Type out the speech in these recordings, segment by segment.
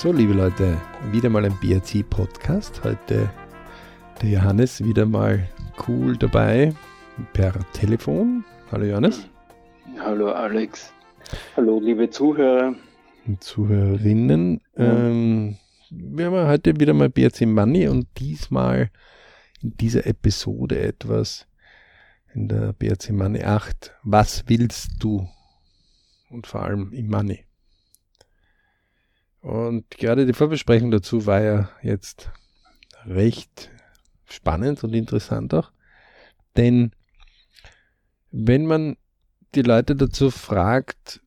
So, liebe Leute, wieder mal ein BRC-Podcast. Heute der Johannes wieder mal cool dabei per Telefon. Hallo Johannes. Hallo Alex. Hallo liebe Zuhörer. Und Zuhörerinnen. Ja. Ähm, wir haben heute wieder mal BRC Money und diesmal in dieser Episode etwas in der BRC Money 8. Was willst du? Und vor allem im Money. Und gerade die Vorbesprechung dazu war ja jetzt recht spannend und interessant auch. Denn wenn man die Leute dazu fragt,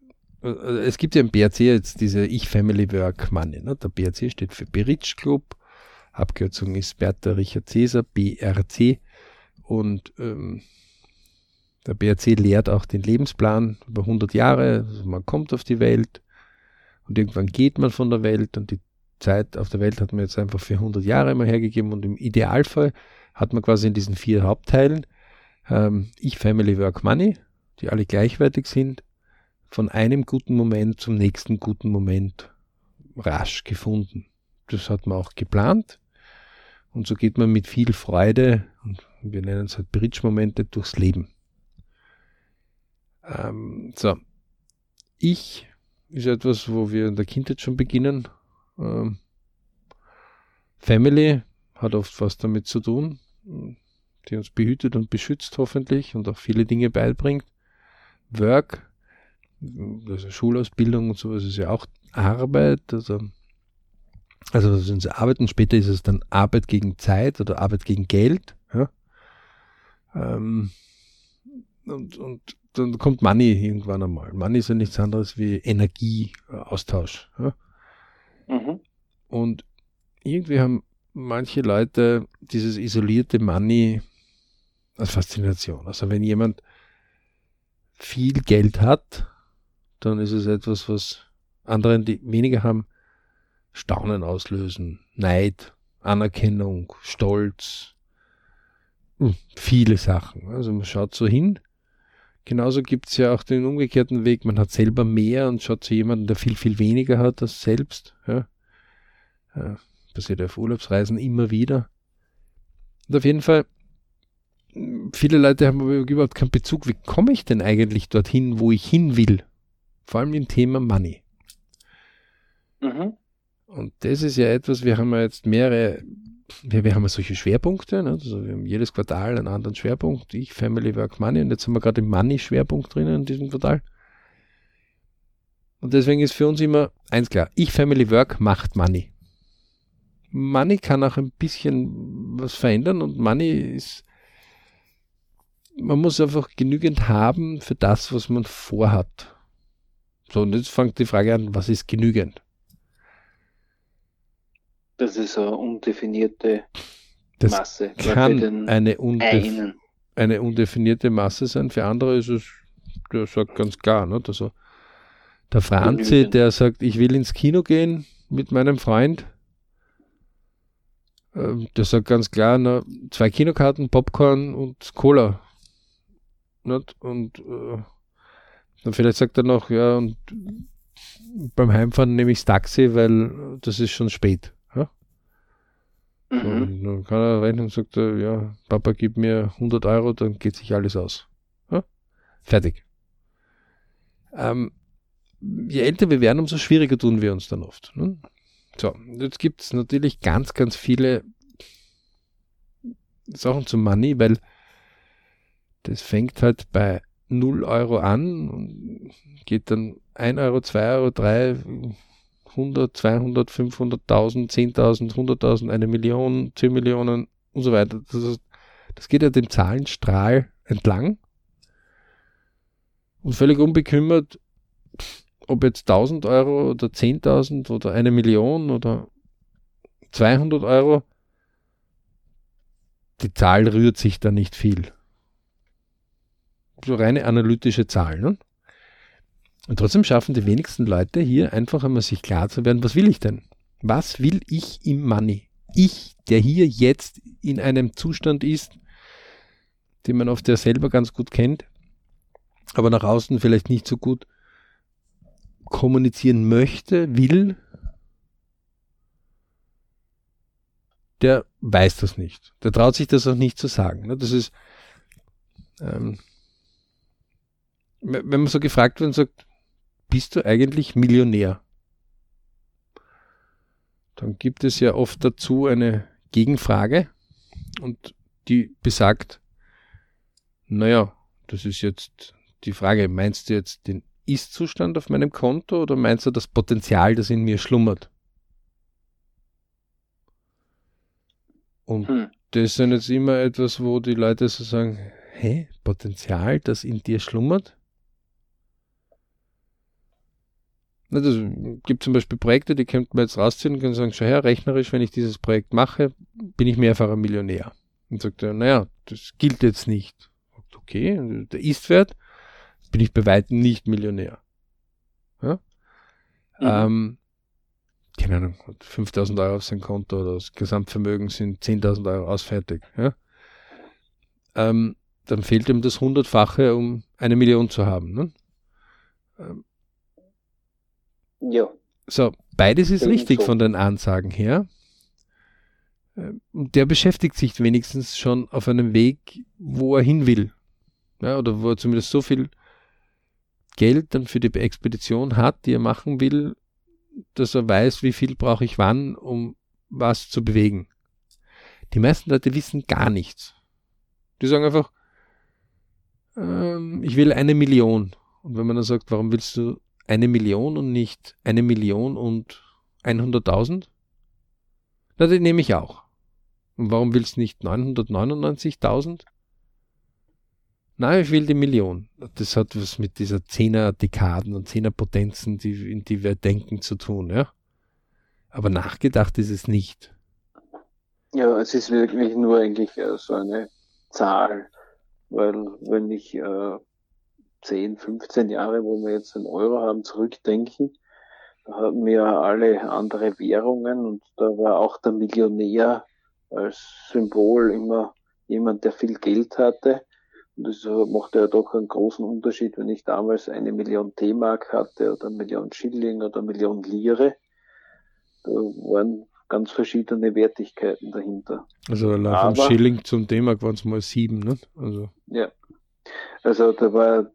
äh, es gibt ja im BRC jetzt diese Ich Family Work Money. Ne? Der BRC steht für Beritsch Club, Abkürzung ist Bertha Richard Cäsar, BRC. Und ähm, der BRC lehrt auch den Lebensplan über 100 Jahre. Also man kommt auf die Welt und irgendwann geht man von der Welt und die Zeit auf der Welt hat man jetzt einfach für 100 Jahre mal hergegeben und im Idealfall hat man quasi in diesen vier Hauptteilen ähm, Ich, Family, Work, Money, die alle gleichwertig sind, von einem guten Moment zum nächsten guten Moment rasch gefunden. Das hat man auch geplant und so geht man mit viel Freude und wir nennen es halt Bridge-Momente durchs Leben. Ähm, so, ich ist etwas, wo wir in der Kindheit schon beginnen. Ähm, Family hat oft was damit zu tun, die uns behütet und beschützt hoffentlich und auch viele Dinge beibringt. Work, also Schulausbildung und sowas ist ja auch Arbeit, also also das sind sie arbeiten, später ist es dann Arbeit gegen Zeit oder Arbeit gegen Geld. Ja? Ähm, und, und dann kommt Money irgendwann einmal. Money ist ja nichts anderes wie Energieaustausch. Ja? Mhm. Und irgendwie haben manche Leute dieses isolierte Money als Faszination. Also wenn jemand viel Geld hat, dann ist es etwas, was anderen, die weniger haben, Staunen auslösen, Neid, Anerkennung, Stolz, hm, viele Sachen. Also man schaut so hin Genauso gibt es ja auch den umgekehrten Weg. Man hat selber mehr und schaut zu jemandem, der viel, viel weniger hat als selbst. Ja. Ja, passiert auf Urlaubsreisen immer wieder. Und auf jeden Fall, viele Leute haben aber überhaupt keinen Bezug. Wie komme ich denn eigentlich dorthin, wo ich hin will? Vor allem im Thema Money. Mhm. Und das ist ja etwas, wir haben ja jetzt mehrere wir, wir haben ja solche Schwerpunkte, ne? also wir haben jedes Quartal einen anderen Schwerpunkt, ich, Family, Work, Money und jetzt haben wir gerade den Money-Schwerpunkt drinnen in diesem Quartal. Und deswegen ist für uns immer eins klar, ich, Family, Work macht Money. Money kann auch ein bisschen was verändern und Money ist, man muss einfach genügend haben für das, was man vorhat. So, und jetzt fängt die Frage an, was ist genügend? Das ist eine undefinierte das Masse. Kann eine, undef eine undefinierte Masse sein. Für andere ist es, der sagt ganz klar, ne? also der Franzi, der sagt, ich will ins Kino gehen mit meinem Freund, ähm, der sagt ganz klar, na, zwei Kinokarten, Popcorn und Cola. Nicht? Und äh, dann vielleicht sagt er noch, ja, und beim Heimfahren nehme ich das Taxi, weil das ist schon spät. Mhm. Und dann kann er rechnen und sagt, ja, Papa, gib mir 100 Euro, dann geht sich alles aus. Ja? Fertig. Ähm, je älter wir werden, umso schwieriger tun wir uns dann oft. Ne? So, jetzt gibt es natürlich ganz, ganz viele Sachen zum Money, weil das fängt halt bei 0 Euro an und geht dann 1 Euro, 2 Euro, 3, 100, 200, 500.000, 10.000, 100.000, eine Million, 10 Millionen und so weiter. Das, ist, das geht ja dem Zahlenstrahl entlang und völlig unbekümmert, ob jetzt 1000 Euro oder 10.000 oder eine Million oder 200 Euro, die Zahl rührt sich da nicht viel. So reine analytische Zahlen. Ne? Und trotzdem schaffen die wenigsten Leute hier einfach einmal sich klar zu werden, was will ich denn? Was will ich im Money? Ich, der hier jetzt in einem Zustand ist, den man oft ja selber ganz gut kennt, aber nach außen vielleicht nicht so gut kommunizieren möchte, will, der weiß das nicht. Der traut sich das auch nicht zu sagen. Ne? Das ist, ähm, wenn man so gefragt wird und sagt, bist du eigentlich Millionär? Dann gibt es ja oft dazu eine Gegenfrage und die besagt, naja, das ist jetzt die Frage, meinst du jetzt den Ist-Zustand auf meinem Konto oder meinst du das Potenzial, das in mir schlummert? Und hm. das ist dann jetzt immer etwas, wo die Leute so sagen, hä, Potenzial, das in dir schlummert? Es gibt zum Beispiel Projekte, die könnte man jetzt rausziehen und können sagen, schau her, rechnerisch, wenn ich dieses Projekt mache, bin ich mehrfacher Millionär. Und sagt er, naja, das gilt jetzt nicht. Okay, der Istwert, bin ich bei weitem nicht Millionär. Ja? Mhm. Ähm, keine Ahnung, 5000 Euro auf sein Konto oder das Gesamtvermögen sind 10.000 Euro ausfertig. Ja? Ähm, dann fehlt ihm das Hundertfache, um eine Million zu haben. Ne? Ähm, ja. So, beides ist richtig so. von den Ansagen her. Ähm, der beschäftigt sich wenigstens schon auf einem Weg, wo er hin will. Ja, oder wo er zumindest so viel Geld dann für die Expedition hat, die er machen will, dass er weiß, wie viel brauche ich wann, um was zu bewegen. Die meisten Leute wissen gar nichts. Die sagen einfach, ähm, ich will eine Million. Und wenn man dann sagt, warum willst du eine Million und nicht eine Million und 100.000? Na, den nehme ich auch. Und warum willst du nicht 999.000? Nein, ich will die Million. Das hat was mit dieser Zehner-Dekaden und Zehner-Potenzen, die, in die wir denken, zu tun, ja. Aber nachgedacht ist es nicht. Ja, es ist wirklich nur eigentlich äh, so eine Zahl, weil wenn ich äh, 10, 15 Jahre, wo wir jetzt den Euro haben, zurückdenken, da hatten wir alle andere Währungen und da war auch der Millionär als Symbol immer jemand, der viel Geld hatte. Und das macht ja doch einen großen Unterschied, wenn ich damals eine Million D-Mark hatte oder eine Million Schilling oder eine Million Lire. Da waren ganz verschiedene Wertigkeiten dahinter. Also allein vom Schilling zum D-Mark waren es mal sieben, ne? Also. Ja, also da war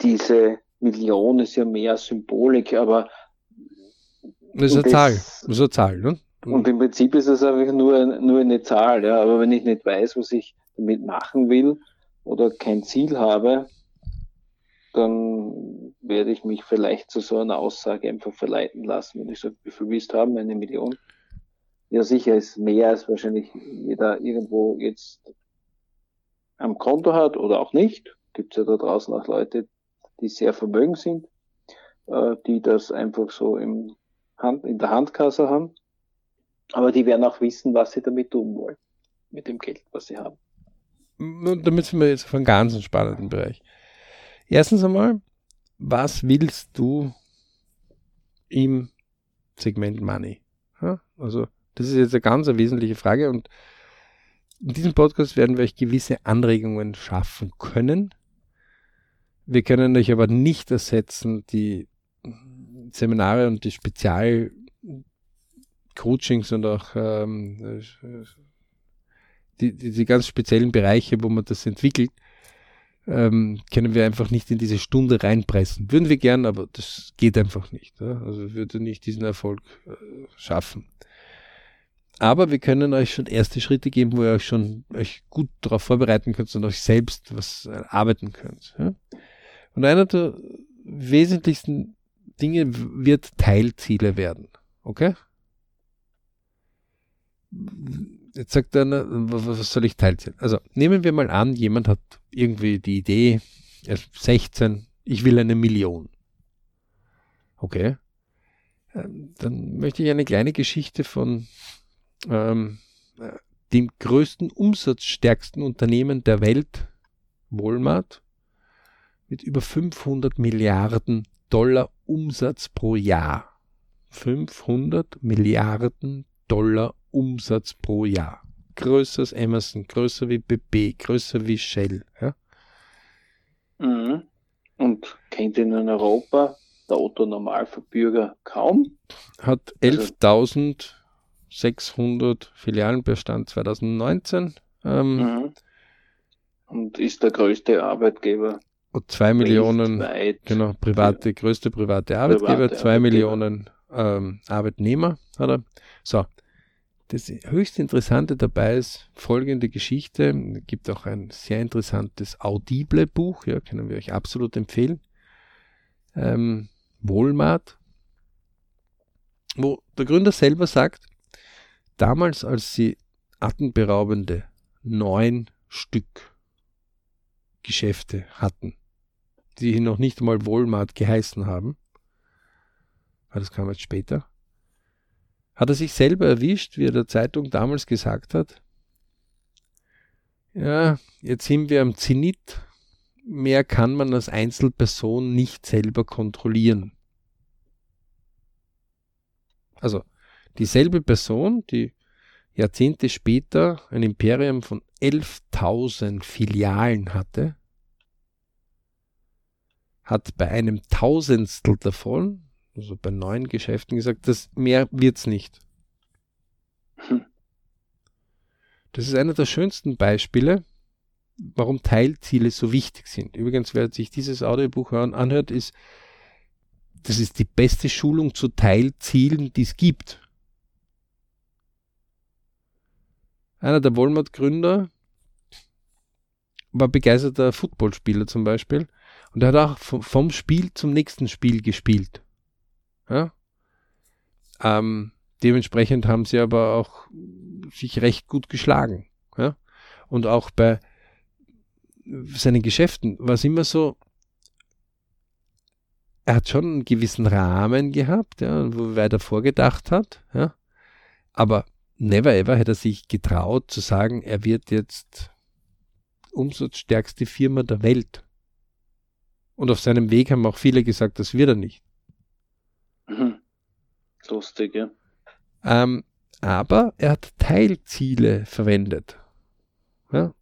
diese Million ist ja mehr Symbolik, aber das ist eine das, Zahl. Das ist eine Zahl, ne? Und im Prinzip ist es einfach nur, nur eine Zahl, ja. Aber wenn ich nicht weiß, was ich damit machen will oder kein Ziel habe, dann werde ich mich vielleicht zu so einer Aussage einfach verleiten lassen. Wenn ich sage, wie viel willst du haben? Eine Million? Ja, sicher ist mehr als wahrscheinlich jeder irgendwo jetzt am Konto hat oder auch nicht. Gibt es ja da draußen auch Leute, die sehr vermögend sind, äh, die das einfach so im Hand, in der Handkasse haben. Aber die werden auch wissen, was sie damit tun wollen, mit dem Geld, was sie haben. Und damit sind wir jetzt auf einem ganz spannenden Bereich. Erstens einmal, was willst du im Segment Money? Also, das ist jetzt eine ganz wesentliche Frage und in diesem Podcast werden wir euch gewisse Anregungen schaffen können. Wir können euch aber nicht ersetzen, die Seminare und die Spezial-Coachings und auch ähm, die, die, die, ganz speziellen Bereiche, wo man das entwickelt, ähm, können wir einfach nicht in diese Stunde reinpressen. Würden wir gern, aber das geht einfach nicht. Ja? Also würde nicht diesen Erfolg äh, schaffen. Aber wir können euch schon erste Schritte geben, wo ihr euch schon euch gut darauf vorbereiten könnt und euch selbst was arbeiten könnt. Und einer der wesentlichsten Dinge wird Teilziele werden. Okay? Jetzt sagt einer, was soll ich Teilziele? Also nehmen wir mal an, jemand hat irgendwie die Idee, er ist 16, ich will eine Million. Okay? Ähm, dann möchte ich eine kleine Geschichte von ähm, dem größten, umsatzstärksten Unternehmen der Welt, Walmart, mit über 500 Milliarden Dollar Umsatz pro Jahr. 500 Milliarden Dollar Umsatz pro Jahr. Größer als Amazon, größer wie BP, größer wie Shell. Ja? Mhm. Und kennt ihn in Europa der Otto Normalverbürger kaum? Hat 11.000 600 Filialen per Stand 2019. Ähm, Mhm. Und ist der größte Arbeitgeber. und zwei Millionen, weltweit. genau, private, größte private Arbeitgeber, Private zwei Arbeitgeber. Millionen ähm, Arbeitnehmer hat er. So, das höchst Interessante dabei ist folgende Geschichte. Es gibt auch ein sehr interessantes Audible-Buch, ja, können wir euch absolut empfehlen. Ähm, Walmart, wo der Gründer selber sagt, damals, als sie atemberaubende neun Stück Geschäfte hatten, die noch nicht einmal Walmart geheißen haben, das kam jetzt später, hat er sich selber erwischt, wie er der Zeitung damals gesagt hat, ja, jetzt sind wir am Zenit, mehr kann man als Einzelperson nicht selber kontrollieren. Also dieselbe Person, die Jahrzehnte später ein Imperium von 11.000 Filialen hatte, hat bei einem Tausendstel davon, also bei neun Geschäften gesagt, das mehr wird's nicht. Hm. Das ist einer der schönsten Beispiele, warum Teilziele so wichtig sind. Übrigens, wer sich dieses Audiobuch anhört, ist, das ist die beste Schulung zu Teilzielen, die es gibt. Einer der Walmart-Gründer war begeisterter Footballspieler zum Beispiel und er hat auch vom, Spiel zum nächsten Spiel gespielt. Ja? Ähm, dementsprechend haben sie aber auch sich recht gut geschlagen. Ja? Und auch bei seinen Geschäften war es immer so, er hat schon einen gewissen Rahmen gehabt, ja, wo er weiter vorgedacht hat, ja. Aber never ever hätte er sich getraut zu sagen, er wird jetzt umsatzstärkste Firma der Welt. Und auf seinem Weg haben auch viele gesagt, das wird er nicht. Mhm. Lustig, ja. Ähm, aber er hat Teilziele verwendet. Ja?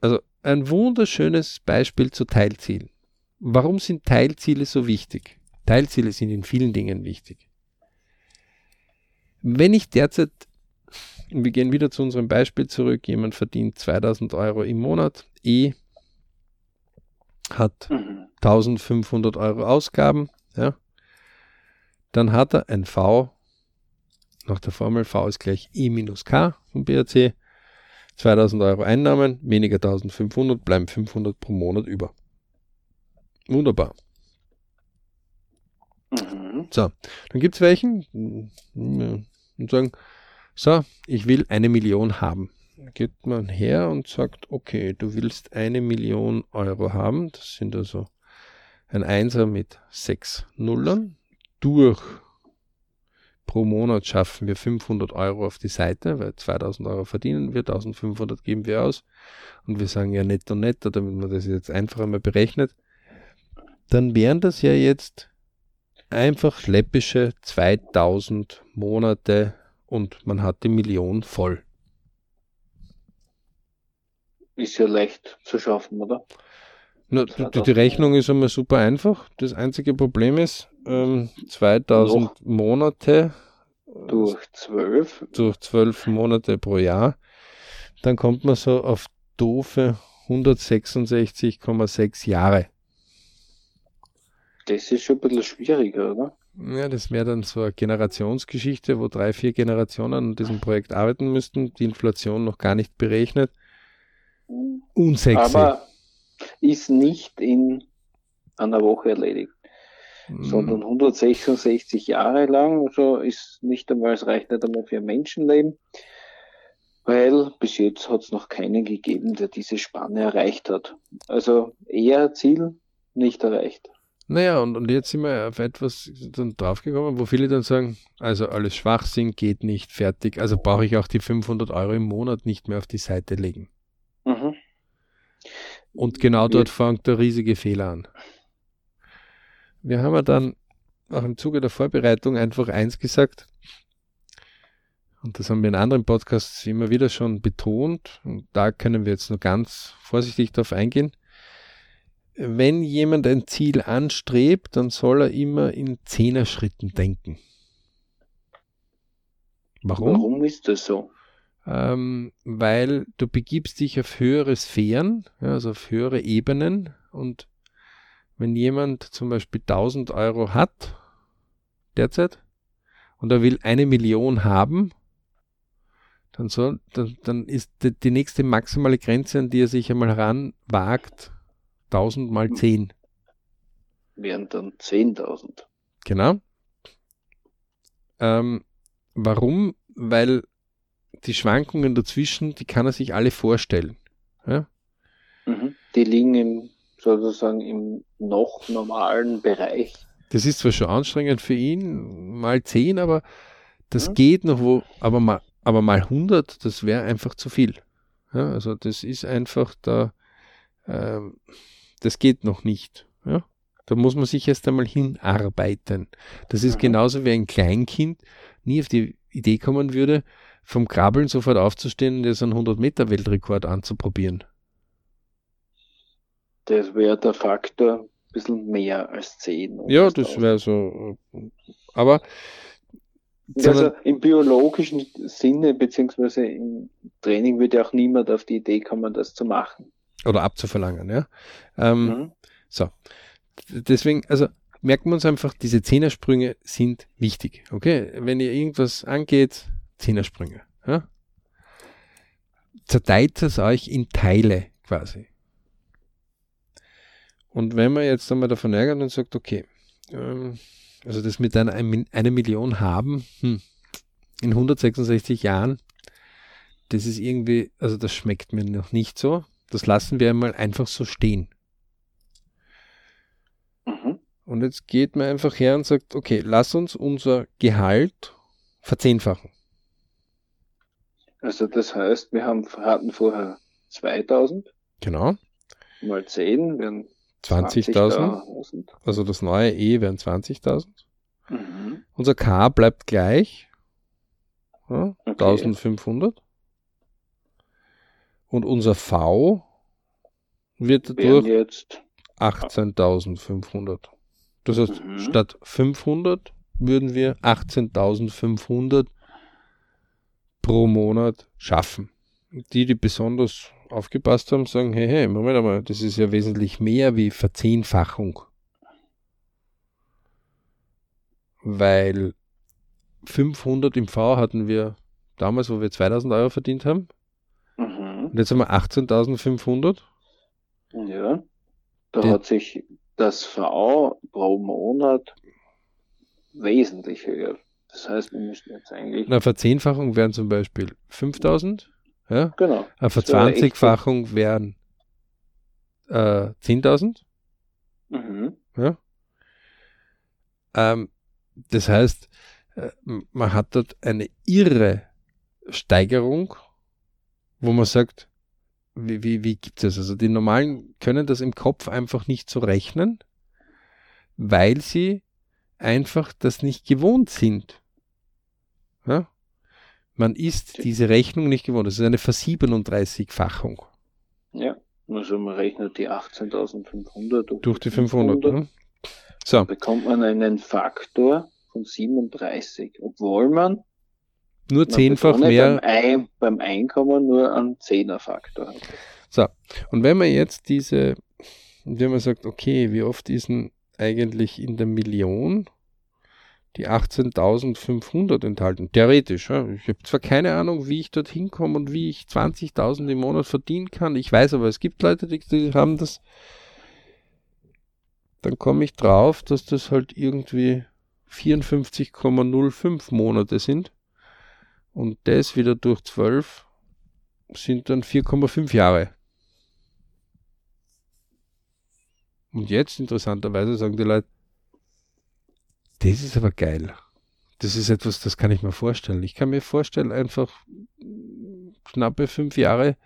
Also ein wunderschönes Beispiel zu Teilzielen. Warum sind Teilziele so wichtig? Teilziele sind in vielen Dingen wichtig. Wenn ich derzeit, wir gehen wieder zu unserem Beispiel zurück, jemand verdient 2000 Euro im Monat, E hat Mhm. 1500 Euro Ausgaben, ja, dann hat er ein V, nach der Formel V ist gleich E minus K vom BRC, 2000 Euro Einnahmen, weniger 1500, bleiben 500 pro Monat über. Wunderbar. Mhm. So, dann gibt es welchen ja, und sagen, so, ich will eine Million haben. Geht man her und sagt, okay, du willst eine Million Euro haben. Das sind also ein Einser mit sechs Nullern. Durch pro Monat schaffen wir 500 Euro auf die Seite, weil 2000 Euro verdienen wir, 1500 geben wir aus. Und wir sagen ja netto netto, damit man das jetzt einfach einmal berechnet. Dann wären das ja jetzt einfach läppische 2000 Monate und man hat die Million voll. Ist ja leicht zu schaffen, oder? Nur, die, die Rechnung ist einmal super einfach. Das einzige Problem ist, ähm, 2000 Noch. Monate Durch zwölf. durch 12 Monate pro Jahr, dann kommt man so auf doofe 166,6 Jahre. Das ist schon ein bisschen schwieriger, oder? Ja, das wäre dann so eine Generationsgeschichte, wo drei, vier Generationen an diesem Projekt arbeiten müssten, die Inflation noch gar nicht berechnet. Unsexy. Aber ist nicht in einer Woche erledigt, Mm, sondern 166 Jahre lang. Also ist nicht einmal, es reicht nicht einmal für ein Menschenleben, weil bis jetzt hat es noch keinen gegeben, der diese Spanne erreicht hat. Also eher Ziel nicht erreicht. Naja, und, und jetzt sind wir auf etwas dann draufgekommen, wo viele dann sagen, also alles Schwachsinn geht nicht, fertig, also brauche ich auch die 500 Euro im Monat nicht mehr auf die Seite legen. Mhm. Und genau dort fängt der riesige Fehler an. Wir haben ja dann auch im Zuge der Vorbereitung einfach eins gesagt, und das haben wir in anderen Podcasts immer wieder schon betont, und da können wir jetzt nur ganz vorsichtig darauf eingehen. Wenn jemand ein Ziel anstrebt, dann soll er immer in Zehner-Schritten denken. Warum? Warum ist das so? Ähm, weil du begibst dich auf höhere Sphären, ja, also auf höhere Ebenen und wenn jemand zum Beispiel 1000 Euro hat derzeit und er will eine Million haben, dann, soll, dann, dann ist die, die nächste maximale Grenze, an die er sich einmal heranwagt, 1000 mal 10. Wären dann 10.000. Genau. Ähm, warum? Weil die Schwankungen dazwischen, die kann er sich alle vorstellen. Ja? Mhm. Die liegen im, sozusagen im noch normalen Bereich. Das ist zwar schon anstrengend für ihn, mal 10, aber das Mhm. geht noch wo, aber mal, aber mal 100, das wäre einfach zu viel. Ja, also das ist einfach da, ähm, das geht noch nicht. Ja? Da muss man sich erst einmal hinarbeiten. Das ist Mhm. genauso wie ein Kleinkind nie auf die Idee kommen würde, vom Krabbeln sofort aufzustehen und jetzt einen 100-Meter-Weltrekord anzuprobieren. Das wäre der Faktor ein bisschen mehr als 10. und Ja, das 1000. wäre so. äh, Aber Also im biologischen Sinne, beziehungsweise im Training würde auch niemand auf die Idee kommen, das zu machen. Oder abzuverlangen, ja. Ähm, Mhm. So. Deswegen, also merken wir uns einfach, diese Zehnersprünge sind wichtig. Okay? Wenn ihr irgendwas angeht, Zehnersprünge. Ja? Zerteilt es euch in Teile quasi. Und wenn man jetzt einmal davon ärgert und sagt, okay, ähm, also das mit einer eine Million haben, hm, in 166 Jahren, das ist irgendwie, also das schmeckt mir noch nicht so. Das lassen wir einmal einfach so stehen. Mhm. Und jetzt geht man einfach her und sagt, okay, lass uns unser Gehalt verzehnfachen. Also das heißt, wir haben, hatten vorher 2000 Genau. mal 10 wären 20.000. 20.000. Also das neue E wären 20.000. Mhm. Unser K bleibt gleich. Ja, Okay. 1500. Und unser V wird dadurch jetzt 18.500. Das heißt, Mhm. statt 500 würden wir 18.500 pro Monat schaffen. Die, die besonders aufgepasst haben, sagen, hey, hey, Moment einmal, das ist ja wesentlich mehr wie Verzehnfachung. Weil 500 im V hatten wir damals, wo wir 2000 Euro verdient haben. Und jetzt haben wir 18.500. ja, da Der- hat sich das V pro Monat wesentlich höher. Das heißt, wir müssen jetzt eigentlich Eine Verzehnfachung wären zum Beispiel 5000. Ja? genau Eine Verzwanzigfachung wären äh, 10.000. mhm. Ja? Ähm, das heißt, äh, man hat dort eine irre Steigerung, wo man sagt, wie, wie, wie gibt es das? Also die Normalen können das im Kopf einfach nicht so rechnen, weil sie einfach das nicht gewohnt sind. Ja? Man ist diese Rechnung nicht gewohnt. Das ist eine Versiebenunddreißigfachung ja. Also man rechnet die 18.500 durch die 500. Ne? So, bekommt man einen Faktor von 37, obwohl man nur zehnfach mehr. beim, Ein, beim Einkommen nur einen 10er Faktor hat. So, und wenn man jetzt diese, wenn man sagt, okay, wie oft ist denn eigentlich in der Million die 18.500 enthalten? Theoretisch. Ja? Ich habe zwar keine Ahnung, wie ich dorthin komme und wie ich 20.000 im Monat verdienen kann. Ich weiß aber, es gibt Leute, die, die haben das. Dann komme ich drauf, dass das halt irgendwie 54,05 Monate sind. Und das wieder durch 12 sind dann 4,5 Jahre. Und jetzt, interessanterweise, sagen die Leute, das ist aber geil. Das ist etwas, das kann ich mir vorstellen. Ich kann mir vorstellen, einfach knappe fünf Jahre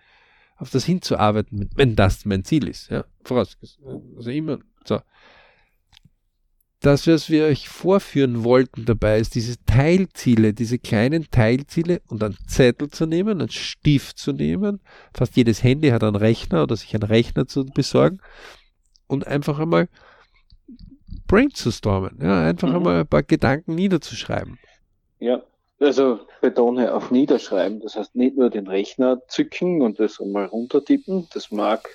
auf das hinzuarbeiten, wenn das mein Ziel ist. Ja, vorausgesetzt. Also immer so. Das, was wir euch vorführen wollten dabei, ist diese Teilziele, diese kleinen Teilziele und einen Zettel zu nehmen, einen Stift zu nehmen. Fast jedes Handy hat einen Rechner oder sich einen Rechner zu besorgen und einfach einmal brainstormen, ja, einfach Mhm. einmal ein paar Gedanken niederzuschreiben. Ja, Also betone auf Niederschreiben. Das heißt nicht nur den Rechner zücken und das mal runtertippen. Das mag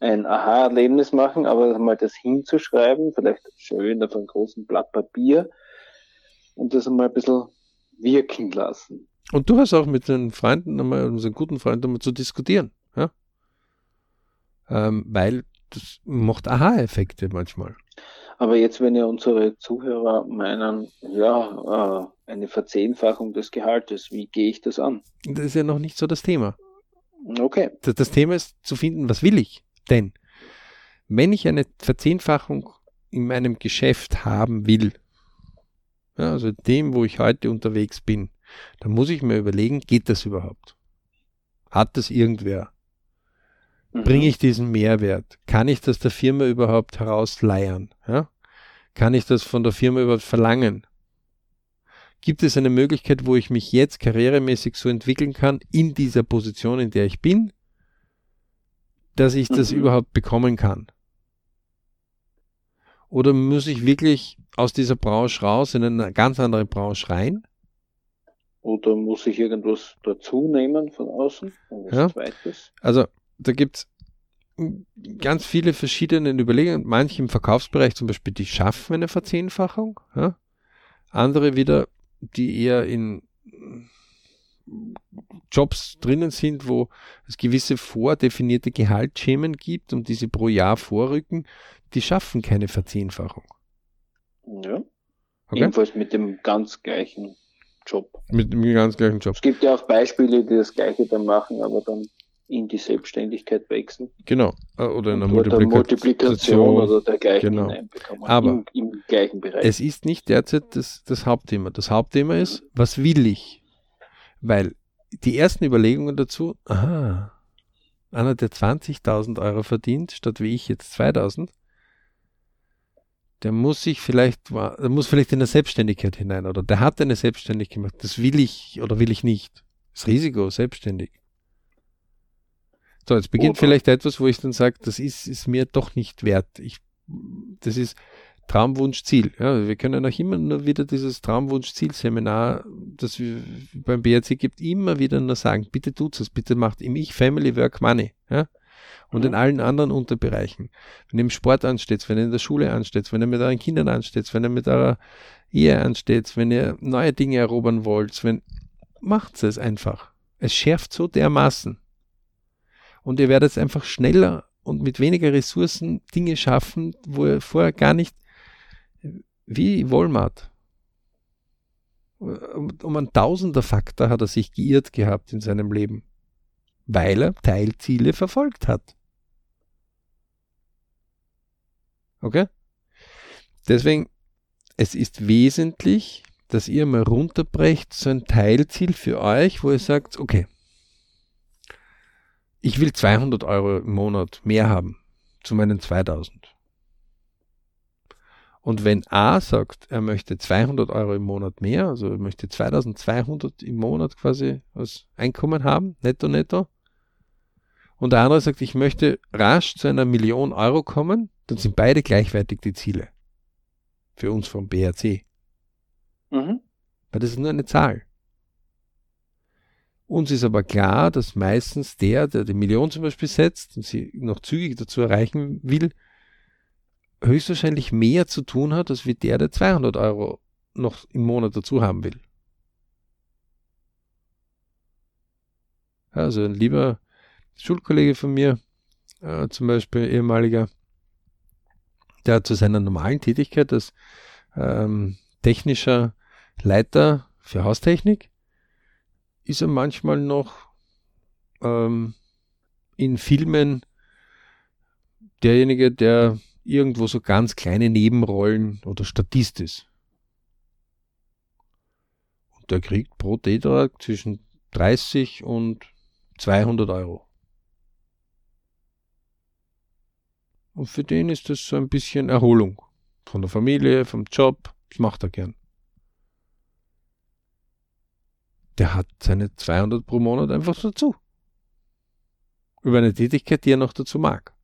ein Aha-Erlebnis machen, aber mal das hinzuschreiben, vielleicht schön auf einem großen Blatt Papier und das einmal ein bisschen wirken lassen. Und du hast auch mit den Freunden, einmal, unseren guten Freunden, einmal zu diskutieren. Ja? Ähm, weil das macht Aha-Effekte manchmal. Aber jetzt, wenn ja unsere Zuhörer meinen, ja, äh, eine Verzehnfachung des Gehaltes, wie gehe ich das an? Das ist ja noch nicht so das Thema. Okay. Das, das Thema ist zu finden, was will ich? Denn wenn ich eine Verzehnfachung in meinem Geschäft haben will, ja, also dem, wo ich heute unterwegs bin, dann muss ich mir überlegen, geht das überhaupt? Hat das irgendwer? Mhm. Bringe ich diesen Mehrwert? Kann ich das der Firma überhaupt herausleiern? Ja? Kann ich das von der Firma überhaupt verlangen? Gibt es eine Möglichkeit, wo ich mich jetzt karrieremäßig so entwickeln kann in dieser Position, in der ich bin, dass ich das mhm. überhaupt bekommen kann? Oder muss ich wirklich aus dieser Branche raus in eine ganz andere Branche rein? Oder muss ich irgendwas dazu nehmen von außen? Ja. Also da gibt es ganz viele verschiedene Überlegungen. Manche im Verkaufsbereich zum Beispiel, die schaffen eine Verzehnfachung. Ja? Andere wieder, die eher in Jobs drinnen sind, wo es gewisse vordefinierte Gehaltsschemen gibt und diese pro Jahr vorrücken, die schaffen keine Verzehnfachung. Ja. Okay. Jedenfalls mit dem ganz gleichen Job. Mit dem ganz gleichen Job. Es gibt ja auch Beispiele, die das Gleiche dann machen, aber dann in die Selbstständigkeit wechseln. Genau. Äh, oder in einer Multiplikation, Multiplikation oder dergleichen genau. Aber im, im, gleichen Bereich. Es ist nicht derzeit das, das Hauptthema. Das Hauptthema ist, was will ich? Weil die ersten Überlegungen dazu, aha, einer, der 20.000 Euro verdient, statt wie ich jetzt 2.000, der muss sich vielleicht, der muss vielleicht in eine Selbstständigkeit hinein oder der hat eine Selbstständigkeit gemacht. Das will ich oder will ich nicht. Das Risiko, selbstständig. So, jetzt beginnt oder. vielleicht etwas, wo ich dann sage, das ist, ist mir doch nicht wert. Ich, das ist Traumwunsch, Ziel. Ja, wir können auch immer nur wieder dieses Traumwunsch, Ziel-Seminar, das wir beim BRC gibt, immer wieder nur sagen, bitte tut es, bitte macht im Ich Family Work Money. Ja? und mhm. in allen anderen Unterbereichen. Wenn ihr im Sport ansteht, wenn ihr in der Schule ansteht, wenn ihr mit euren Kindern ansteht, wenn ihr mit eurer Ehe ansteht, wenn ihr neue Dinge erobern wollt, wenn, macht es einfach. Es schärft so dermaßen. Und ihr werdet einfach schneller und mit weniger Ressourcen Dinge schaffen, wo ihr vorher gar nicht, wie Walmart. Um einen Tausender-Faktor hat er sich geirrt gehabt in seinem Leben, weil er Teilziele verfolgt hat. Okay? Deswegen, es ist wesentlich, dass ihr mal runterbrecht, so ein Teilziel für euch, wo ihr sagt, okay, ich will 200 Euro im Monat mehr haben zu meinen 2000. Und wenn A sagt, er möchte 200 Euro im Monat mehr, also er möchte 2200 im Monat quasi als Einkommen haben, netto, netto, und der andere sagt, ich möchte rasch zu einer Million Euro kommen, dann sind beide gleichwertig die Ziele. Für uns vom BRC. Mhm. Weil das ist nur eine Zahl. Uns ist aber klar, dass meistens der, der die Million zum Beispiel setzt und sie noch zügig dazu erreichen will, höchstwahrscheinlich mehr zu tun hat, als wie der, der 200 Euro noch im Monat dazu haben will. Also ein lieber Schulkollege von mir, äh, zum Beispiel ehemaliger, der zu seiner normalen Tätigkeit als ähm, technischer Leiter für Haustechnik ist er manchmal noch ähm, in Filmen derjenige, der irgendwo so ganz kleine Nebenrollen oder Statist ist. Und der kriegt pro Tetrag zwischen 30 und 200 Euro. Und für den ist das so ein bisschen Erholung. Von der Familie, vom Job. Das macht er gern. Der hat seine 200 pro Monat einfach dazu. Über eine Tätigkeit, die er noch dazu mag.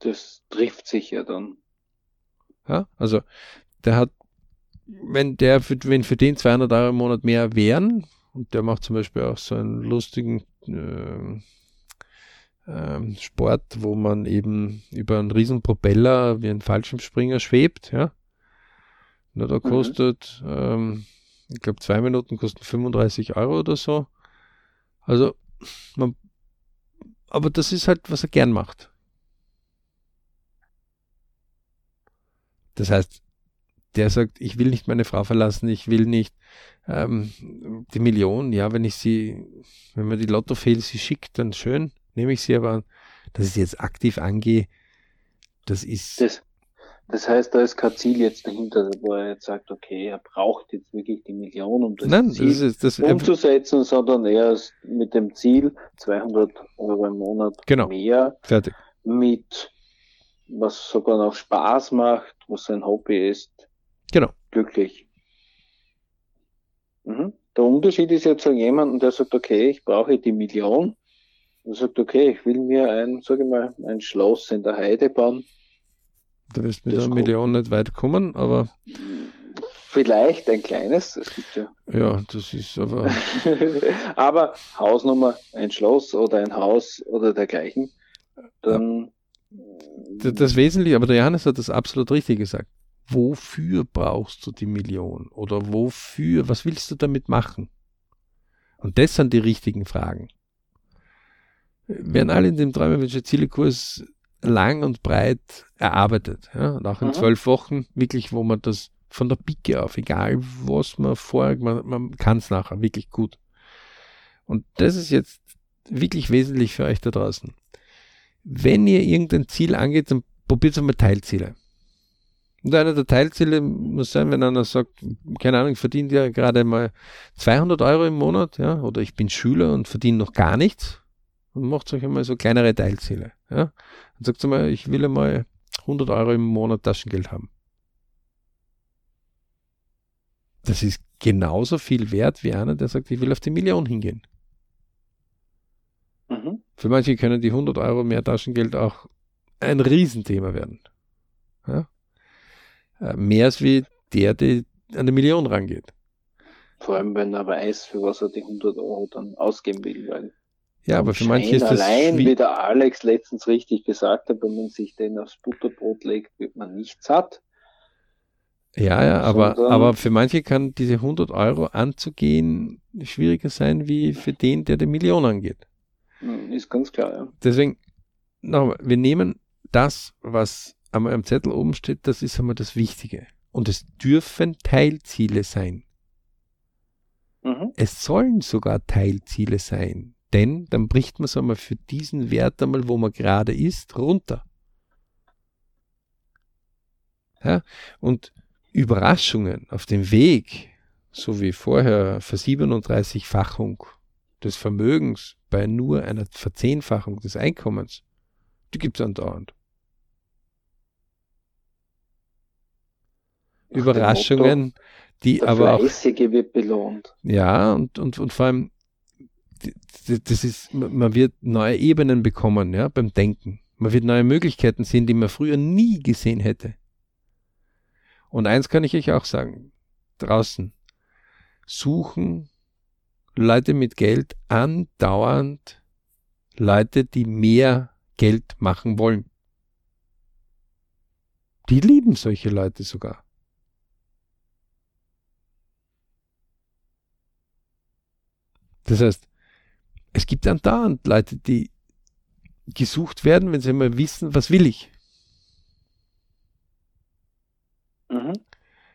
Das trifft sich ja dann. Ja, also der hat wenn der, für, wenn für den 200 Euro im Monat mehr wären, und der macht zum Beispiel auch so einen lustigen äh, äh, Sport, wo man eben über einen riesen Propeller wie ein Fallschirmspringer schwebt, ja. Na, da mhm. kostet, mhm. ähm, ich glaube, zwei Minuten kosten 35 Euro oder so. Also, man, aber das ist halt, was er gern macht. Das heißt, der sagt, ich will nicht meine Frau verlassen, ich will nicht ähm, die Million, ja, wenn ich sie, wenn mir die Lottofehl sie schickt, dann schön, nehme ich sie, aber dass ich sie jetzt aktiv angehe, das ist. Das, das heißt, da ist kein Ziel jetzt dahinter, wo er jetzt sagt, okay, er braucht jetzt wirklich die Million, um das Nein, Ziel das ist, das umzusetzen, sondern er mit dem Ziel 200 Euro im Monat genau. mehr. Fertig. Mit was sogar noch Spaß macht, was sein Hobby ist. Genau. Glücklich. Mhm. Der Unterschied ist jetzt zu jemandem, der sagt, okay, ich brauche die Million. Und sagt, okay, ich will mir ein, sage ich mal, ein Schloss in der Heide bauen. Du wirst mit einer Million nicht weit kommen, aber. Vielleicht ein kleines, das gibt ja. Ja, das ist aber. aber Hausnummer, ein Schloss oder ein Haus oder dergleichen. Dann das, Wesentliche, aber der Johannes hat das absolut richtig gesagt. Wofür brauchst du die Million? Oder wofür, was willst du damit machen? Und das sind die richtigen Fragen. Wir werden alle in dem Träumerwünsche Ziele-Kurs lang und breit erarbeitet. Ja? Und auch in mhm. zwölf Wochen wirklich, wo man das von der Pike auf, egal was man vorher, man, man kann es nachher wirklich gut. Und das ist jetzt wirklich wesentlich für euch da draußen wenn ihr irgendein Ziel angeht, dann probiert es einmal Teilziele. Und einer der Teilziele muss sein, wenn einer sagt, keine Ahnung, ich verdiene ja gerade mal 200 Euro im Monat, ja, oder ich bin Schüler und verdiene noch gar nichts, dann macht euch einmal so kleinere Teilziele, ja. Dann sagt mal, ich will einmal 100 Euro im Monat Taschengeld haben. Das ist genauso viel wert wie einer, der sagt, ich will auf die Million hingehen. Für manche können die 100 Euro mehr Taschengeld auch ein Riesenthema werden. Ja? Äh, mehr als wie der, der an die Million rangeht. Vor allem, wenn er weiß, für was er die 100 Euro dann ausgeben will. Weil ja, aber für manche ist das allein, wie der Alex letztens richtig gesagt hat, wenn man sich den aufs Butterbrot legt, wird man nicht satt. Ja, ja, aber, aber für manche kann diese 100 Euro anzugehen schwieriger sein, wie für den, der die Million angeht. Ist ganz klar, ja. Deswegen, nochmal, wir nehmen das, was am, am Zettel oben steht, das ist einmal das Wichtige. Und es dürfen Teilziele sein. Mhm. Es sollen sogar Teilziele sein. Denn dann bricht man es einmal für diesen Wert einmal, wo man gerade ist, runter. Ja? Und Überraschungen auf dem Weg, so wie vorher Versiebenunddreißigfachung des Vermögens bei nur einer Verzehnfachung des Einkommens, die gibt es andauernd. Nach Überraschungen, Motto, die der aber Fleißige wird belohnt. Ja, und, und, und vor allem, das ist, man wird neue Ebenen bekommen, ja, beim Denken. Man wird neue Möglichkeiten sehen, die man früher nie gesehen hätte. Und eins kann ich euch auch sagen, draußen, suchen Leute mit Geld andauernd Leute, die mehr Geld machen wollen. Die lieben solche Leute sogar. Das heißt, es gibt andauernd Leute, die gesucht werden, wenn sie mal wissen, was will ich. Mhm.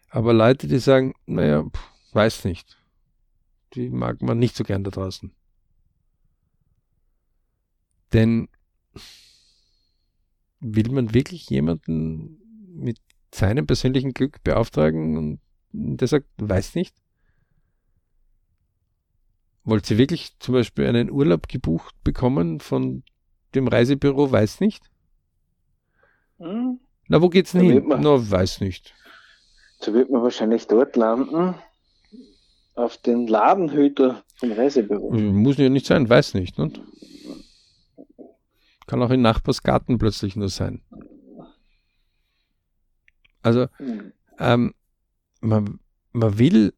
Aber Leute, die sagen, naja, weiß nicht die mag man nicht so gern da draußen. Denn will man wirklich jemanden mit seinem persönlichen Glück beauftragen und der sagt, weiß nicht? Wollt ihr wirklich zum Beispiel einen Urlaub gebucht bekommen von dem Reisebüro, weiß nicht? Hm. Na, wo geht's denn hin? Na, weiß nicht. So wird man wahrscheinlich dort landen, auf den Ladenhüter vom Reisebüro. Muss ja nicht sein, weiß nicht. nicht? Kann auch im Nachbarsgarten plötzlich nur sein. Also, hm. ähm, man, man will,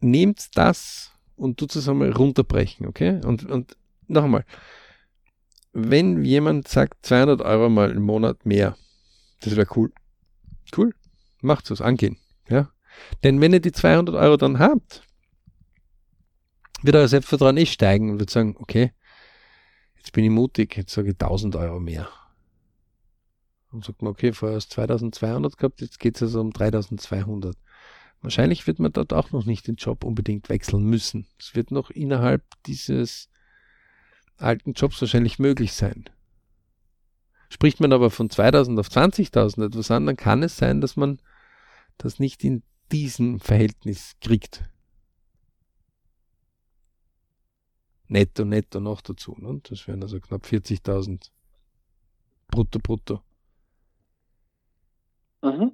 nehmt das und tut es einmal runterbrechen, okay? Und, und noch einmal, wenn jemand sagt 200 Euro mal im Monat mehr, das wäre cool. Cool, macht es, angehen, ja? Denn wenn ihr die 200 Euro dann habt, wird euer Selbstvertrauen eh steigen und wird sagen, okay, jetzt bin ich mutig, jetzt sage ich 1000 Euro mehr. Und sagt man, okay, vorher hast du 2200 gehabt, jetzt geht es also um 3200. Wahrscheinlich wird man dort auch noch nicht den Job unbedingt wechseln müssen. Es wird noch innerhalb dieses alten Jobs wahrscheinlich möglich sein. Spricht man aber von 2000 auf 20.000 etwas an, dann kann es sein, dass man das nicht in diesem Verhältnis kriegt. Netto, netto noch dazu. Ne? Das wären also knapp 40.000 brutto, brutto. Mhm.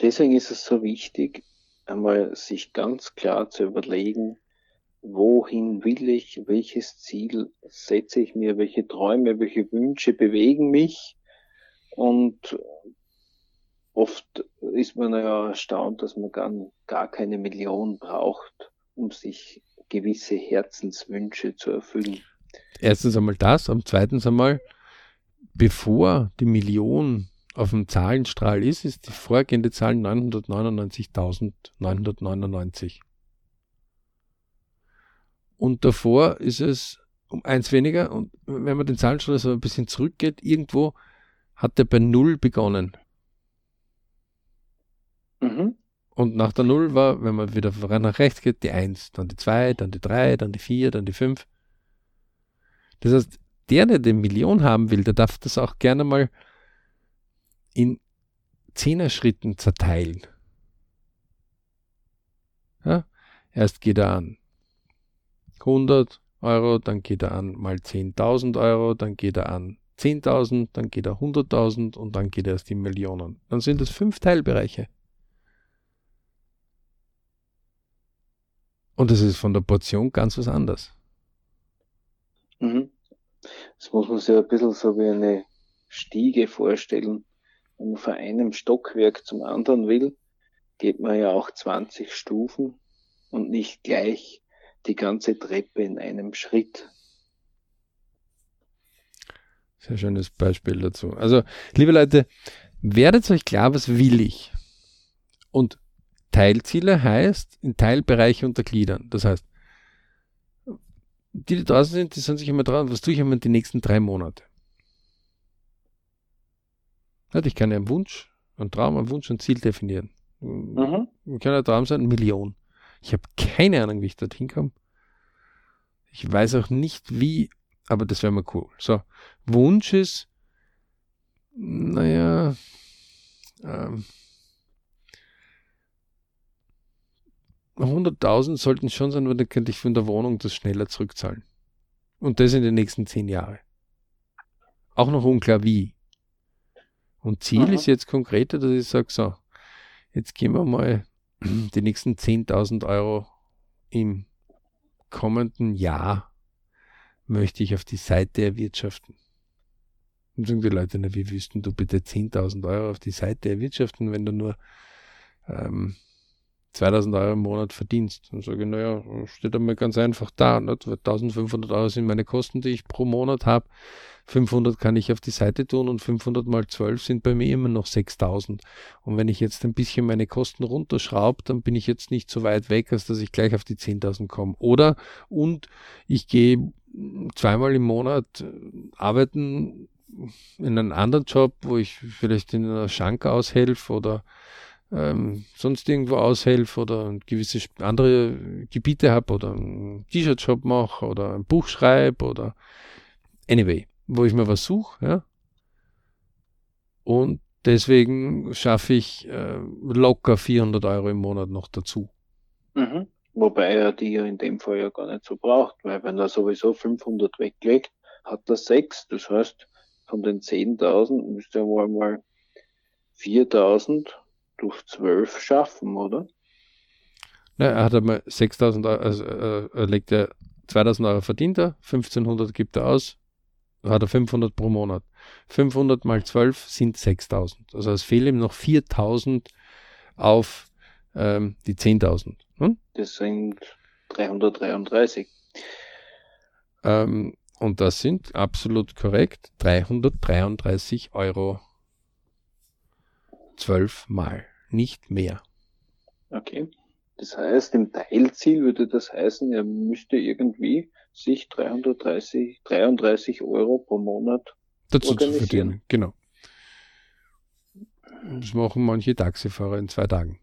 Deswegen ist es so wichtig, einmal sich ganz klar zu überlegen, wohin will ich, welches Ziel setze ich mir, welche Träume, welche Wünsche bewegen mich. Und oft ist man ja erstaunt, dass man gar, gar keine Million braucht, um sich gewisse Herzenswünsche zu erfüllen. Erstens einmal das, am zweiten einmal, bevor die Million auf dem Zahlenstrahl ist, ist die vorgehende Zahl 999.999. Und davor ist es um eins weniger. Und wenn man den Zahlenstrahl so ein bisschen zurückgeht, irgendwo hat der bei Null begonnen. Mhm. Und nach der Null war, wenn man wieder nach rechts geht, die 1, dann die 2, dann die 3, dann die 4, dann die 5. Das heißt, der, der die Million haben will, der darf das auch gerne mal in Zehner-Schritten zerteilen. Ja? Erst geht er an 100 Euro, dann geht er an mal 10.000 Euro, dann geht er an 10.000, dann geht er 100.000 und dann geht er erst in Millionen. Dann sind das fünf Teilbereiche. Und das ist von der Portion ganz was anderes. Mhm. Das muss man sich ein bisschen so wie eine Stiege vorstellen. Wenn man von einem Stockwerk zum anderen will, geht man ja auch 20 Stufen und nicht gleich die ganze Treppe in einem Schritt. Sehr schönes Beispiel dazu. Also, liebe Leute, werdet euch klar, was will ich? Und Teilziele heißt in Teilbereiche untergliedern. Das heißt, die, die draußen sind, die sind sich immer dran, was tue ich immer die nächsten drei Monate? Ich kann ja einen Wunsch, einen Traum, einen Wunsch, ein Ziel definieren. Mhm. Kann ein Traum sein, eine Million. Ich habe keine Ahnung, wie ich dorthin komme. Ich weiß auch nicht, wie, aber das wäre mal cool. So, Wunsch ist, naja, ähm, 100.000 sollten schon sein, weil dann könnte ich von der Wohnung das schneller zurückzahlen. Und das in den nächsten zehn Jahren. Auch noch unklar wie. Und Ziel Aha. ist jetzt konkreter, dass ich sage, so, jetzt gehen wir mal die nächsten 10.000 Euro im kommenden Jahr möchte ich auf die Seite erwirtschaften. Und sagen die Leute, na, wie wüssten du bitte 10.000 Euro auf die Seite erwirtschaften, wenn du nur ähm, 2000 Euro im Monat verdienst. Dann sage ich, naja, steht einmal ganz einfach da. Nicht? 1500 Euro sind meine Kosten, die ich pro Monat habe. 500 kann ich auf die Seite tun und 500 mal 12 sind bei mir immer noch 6000. Und wenn ich jetzt ein bisschen meine Kosten runterschraube, dann bin ich jetzt nicht so weit weg, als dass ich gleich auf die 10.000 komme. Oder, und ich gehe zweimal im Monat arbeiten in einem anderen Job, wo ich vielleicht in einer Schank aushelfe oder ähm, sonst irgendwo aushelfe oder gewisse andere Gebiete habe oder einen T-Shirt-Shop mache oder ein Buch schreibe oder anyway, wo ich mir was suche, ja. Und deswegen schaffe ich äh, locker 400 Euro im Monat noch dazu. Mhm. Wobei er die ja in dem Fall ja gar nicht so braucht, weil wenn er sowieso 500 weglegt, hat er 6. Das heißt, von den 10.000 müsste er mal, mal 4.000 durch 12 schaffen, oder? Na, er hat einmal 6000 Euro, also äh, er legt er 2000 Euro verdient er, 1500 gibt er aus, hat er 500 pro Monat. 500 mal 12 sind 6000. Also es fehlen ihm noch 4000 auf ähm, die 10.000. Hm? Das sind 333. Ähm, und das sind absolut korrekt 333 Euro zwölfmal, nicht mehr. Okay. Das heißt, im Teilziel würde das heißen, er müsste irgendwie sich 330, 33 Euro pro Monat dazu zu verdienen. Genau. Das machen manche Taxifahrer in zwei Tagen.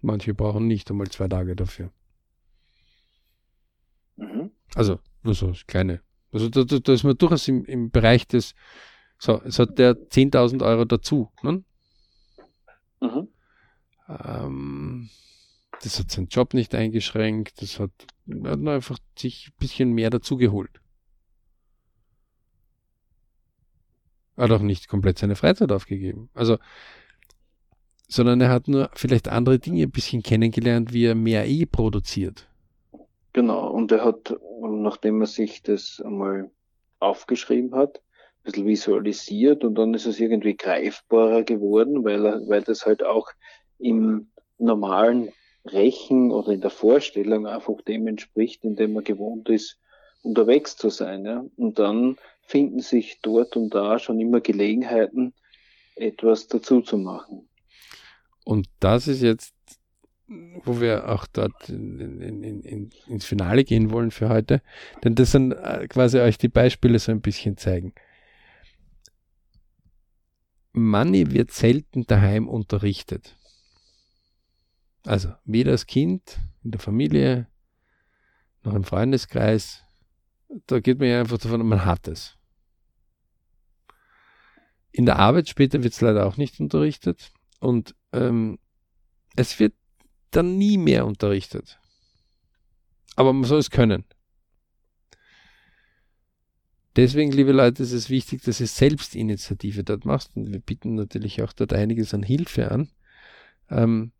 Manche brauchen nicht einmal zwei Tage dafür. Mhm. Also, nur so kleine. Also, da, da, da ist man durchaus im, im Bereich des, so, es hat der 10.000 Euro dazu. Ne? Mhm. Ähm, das hat seinen Job nicht eingeschränkt, das hat, hat einfach sich ein bisschen mehr dazu geholt. hat auch nicht komplett seine Freizeit aufgegeben. Also, sondern er hat nur vielleicht andere Dinge ein bisschen kennengelernt, wie er mehr E produziert. Genau, und er hat, nachdem er sich das einmal aufgeschrieben hat, ein bisschen visualisiert und dann ist es irgendwie greifbarer geworden, weil er, weil das halt auch im normalen Rechen oder in der Vorstellung einfach dem entspricht, in dem er gewohnt ist, unterwegs zu sein. Ja? Und dann finden sich dort und da schon immer Gelegenheiten, etwas dazu zu machen. Und das ist jetzt, wo wir auch dort in, in, in, ins Finale gehen wollen für heute, denn das sind äh, quasi euch die Beispiele so ein bisschen zeigen. Money wird selten daheim unterrichtet. Also weder als Kind, in der Familie, noch im Freundeskreis. Da geht man ja einfach davon, man hat es. In der Arbeit später wird es leider auch nicht unterrichtet und ähm, es wird dann nie mehr unterrichtet. Aber man soll es können. Deswegen, liebe Leute, ist es wichtig, dass ihr Selbstinitiative dort macht und wir bieten natürlich auch dort einiges an Hilfe an. Ähm,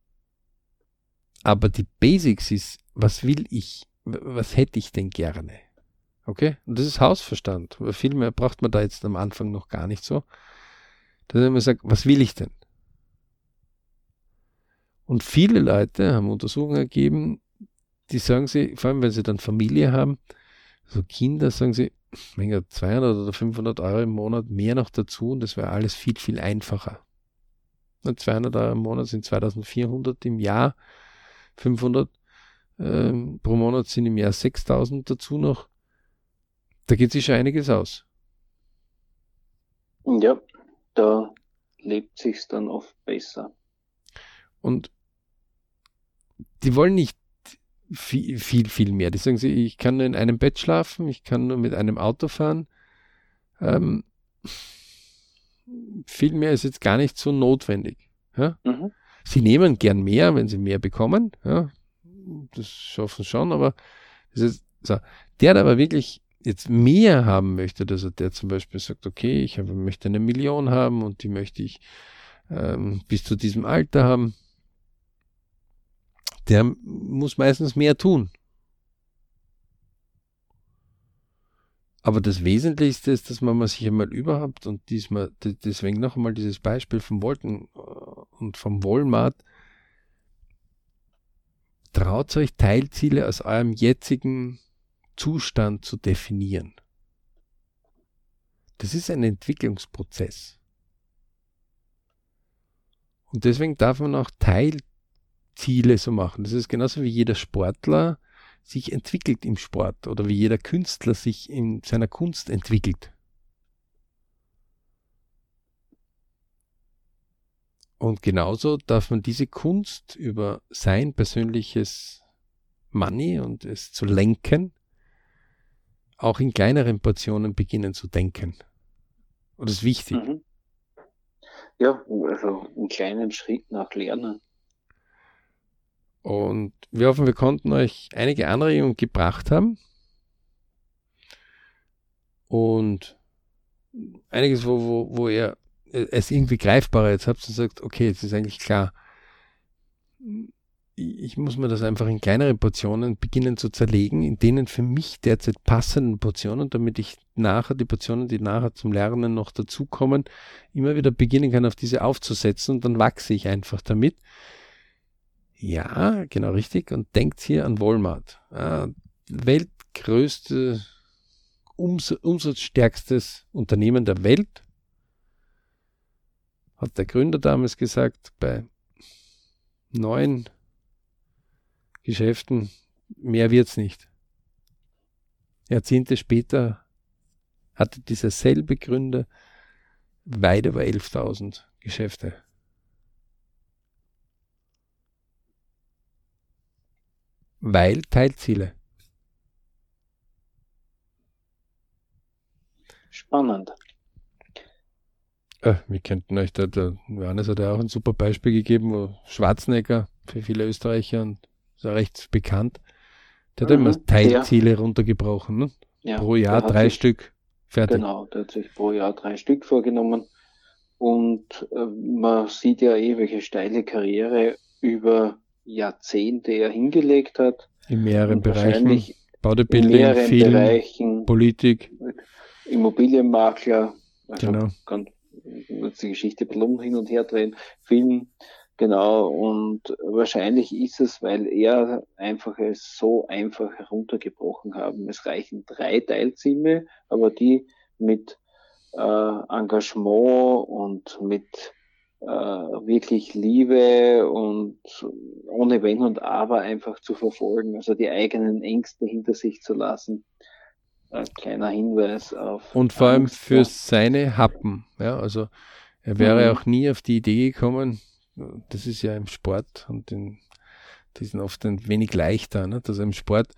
aber die Basics ist, was will ich? Was hätte ich denn gerne? Okay? Und das ist Hausverstand. Viel mehr braucht man da jetzt am Anfang noch gar nicht so dass immer sagt, was will ich denn? Und viele Leute haben Untersuchungen ergeben, die sagen sie, vor allem wenn sie dann Familie haben, so Kinder, sagen sie, mein Gott, 200 oder 500 Euro im Monat mehr noch dazu und das wäre alles viel, viel einfacher. 200 Euro im Monat sind 2400 im Jahr, 500 ähm, pro Monat sind im Jahr 6000 dazu noch. Da geht sich schon einiges aus. Ja, da lebt sich's dann oft besser. Und die wollen nicht viel, viel, viel mehr. Die sagen sie, ich kann nur in einem Bett schlafen, ich kann nur mit einem Auto fahren. Ähm, viel mehr ist jetzt gar nicht so notwendig. Ja? Mhm. Sie nehmen gern mehr, wenn sie mehr bekommen. Ja? Das schaffen sie schon, aber ist, so. der hat aber wirklich jetzt mehr haben möchte, also der zum Beispiel sagt, okay, ich habe, möchte eine Million haben und die möchte ich ähm, bis zu diesem Alter haben, der muss meistens mehr tun. Aber das Wesentlichste ist, dass man sich einmal überhaupt und diesmal, deswegen noch einmal dieses Beispiel vom Wolken äh, und vom Walmart, traut euch Teilziele aus eurem jetzigen Zustand zu definieren. Das ist ein Entwicklungsprozess. Und deswegen darf man auch Teilziele so machen. Das ist genauso wie jeder Sportler sich entwickelt im Sport oder wie jeder Künstler sich in seiner Kunst entwickelt. Und genauso darf man diese Kunst über sein persönliches Money und es zu lenken auch in kleineren Portionen beginnen zu denken. Und das ist wichtig. Mhm. Ja, also einen kleinen Schritt nach Lernen. Und wir hoffen, wir konnten euch einige Anregungen gebracht haben. Und einiges, wo, wo, wo ihr es irgendwie greifbarer jetzt habt und sagt, okay, es ist eigentlich klar. ich muss mir das einfach in kleinere Portionen beginnen zu zerlegen, in denen für mich derzeit passenden Portionen, damit ich nachher die Portionen, die nachher zum Lernen noch dazukommen, immer wieder beginnen kann, auf diese aufzusetzen und dann wachse ich einfach damit. Ja, genau richtig. Und denkt hier an Walmart. Äh, weltgrößte, ums umsatzstärkstes Unternehmen der Welt. Hat der Gründer damals gesagt, bei neun Geschäften, mehr wird's nicht. Jahrzehnte später hatte dieser selbe Gründer weit über 11.000 Geschäfte. Weil Teilziele. Spannend. Äh, wir könnten euch da, der Johannes hat ja auch ein super Beispiel gegeben, wo Schwarzenegger für viele Österreicher und so recht bekannt. Der hat mhm, immer Teilziele der, runtergebrochen. Ne? Ja, pro Jahr drei sich, Stück. Fertig. Genau, der hat sich pro Jahr drei Stück vorgenommen. Und äh, man sieht ja eh, welche steile Karriere über Jahrzehnte er hingelegt hat. In mehreren Bereichen. Bodybuilding, in mehreren Film, Bereichen, Politik. Immobilienmakler. Also genau. kann die Geschichte plump hin und her drehen. Film, Genau, und wahrscheinlich ist es, weil er einfach es so einfach heruntergebrochen haben. Es reichen drei Teilziele, aber die mit äh, Engagement und mit äh, wirklich Liebe und ohne Wenn und Aber einfach zu verfolgen, also die eigenen Ängste hinter sich zu lassen. Ein kleiner Hinweis auf. Und vor allem für seine Happen, ja, also er wäre mhm. auch nie auf die Idee gekommen, das ist ja im Sport und in, die sind oft ein wenig leichter. Ne? Also im Sport,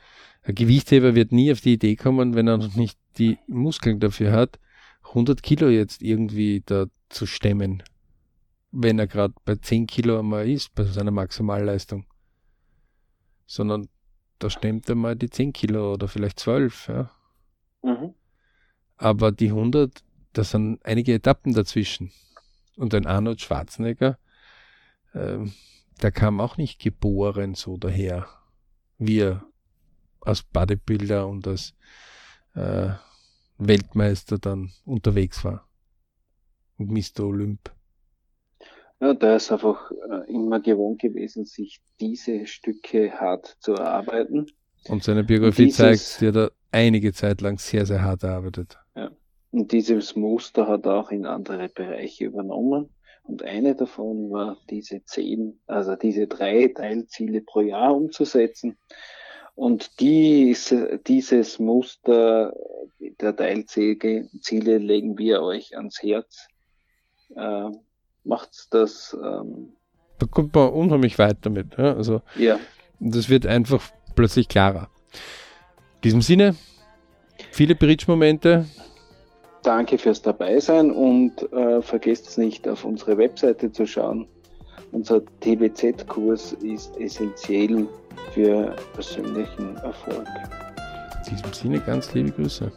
ein Gewichtheber wird nie auf die Idee kommen, wenn er noch nicht die Muskeln dafür hat, 100 Kilo jetzt irgendwie da zu stemmen, wenn er gerade bei 10 Kilo einmal ist, bei seiner Maximalleistung. Sondern da stemmt er mal die 10 Kilo oder vielleicht 12. Ja? Mhm. Aber die 100, da sind einige Etappen dazwischen. Und ein Arnold Schwarzenegger, ähm, der kam auch nicht geboren so daher, wie er als Bodybuilder und als äh, Weltmeister dann unterwegs war. Und Mr. Olymp. Ja, der ist einfach äh, immer gewohnt gewesen, sich diese Stücke hart zu erarbeiten. Und seine Biografie dieses, zeigt, er hat einige Zeit lang sehr, sehr hart erarbeitet. Ja. Und dieses Muster hat er auch in andere Bereiche übernommen. Und eine davon war, diese zehn, also diese drei Teilziele pro Jahr umzusetzen. Und dies, dieses Muster der Teilziele legen wir euch ans Herz. Äh, macht's das. Ähm, da kommt man unheimlich weit damit. Ja? Also, ja. Das wird einfach plötzlich klarer. In diesem Sinne, viele Bridge-Momente, Danke fürs Dabeisein und äh, vergesst nicht, auf unsere Webseite zu schauen. Unser TBZ-Kurs ist essentiell für persönlichen Erfolg. In diesem Sinne ganz liebe Grüße.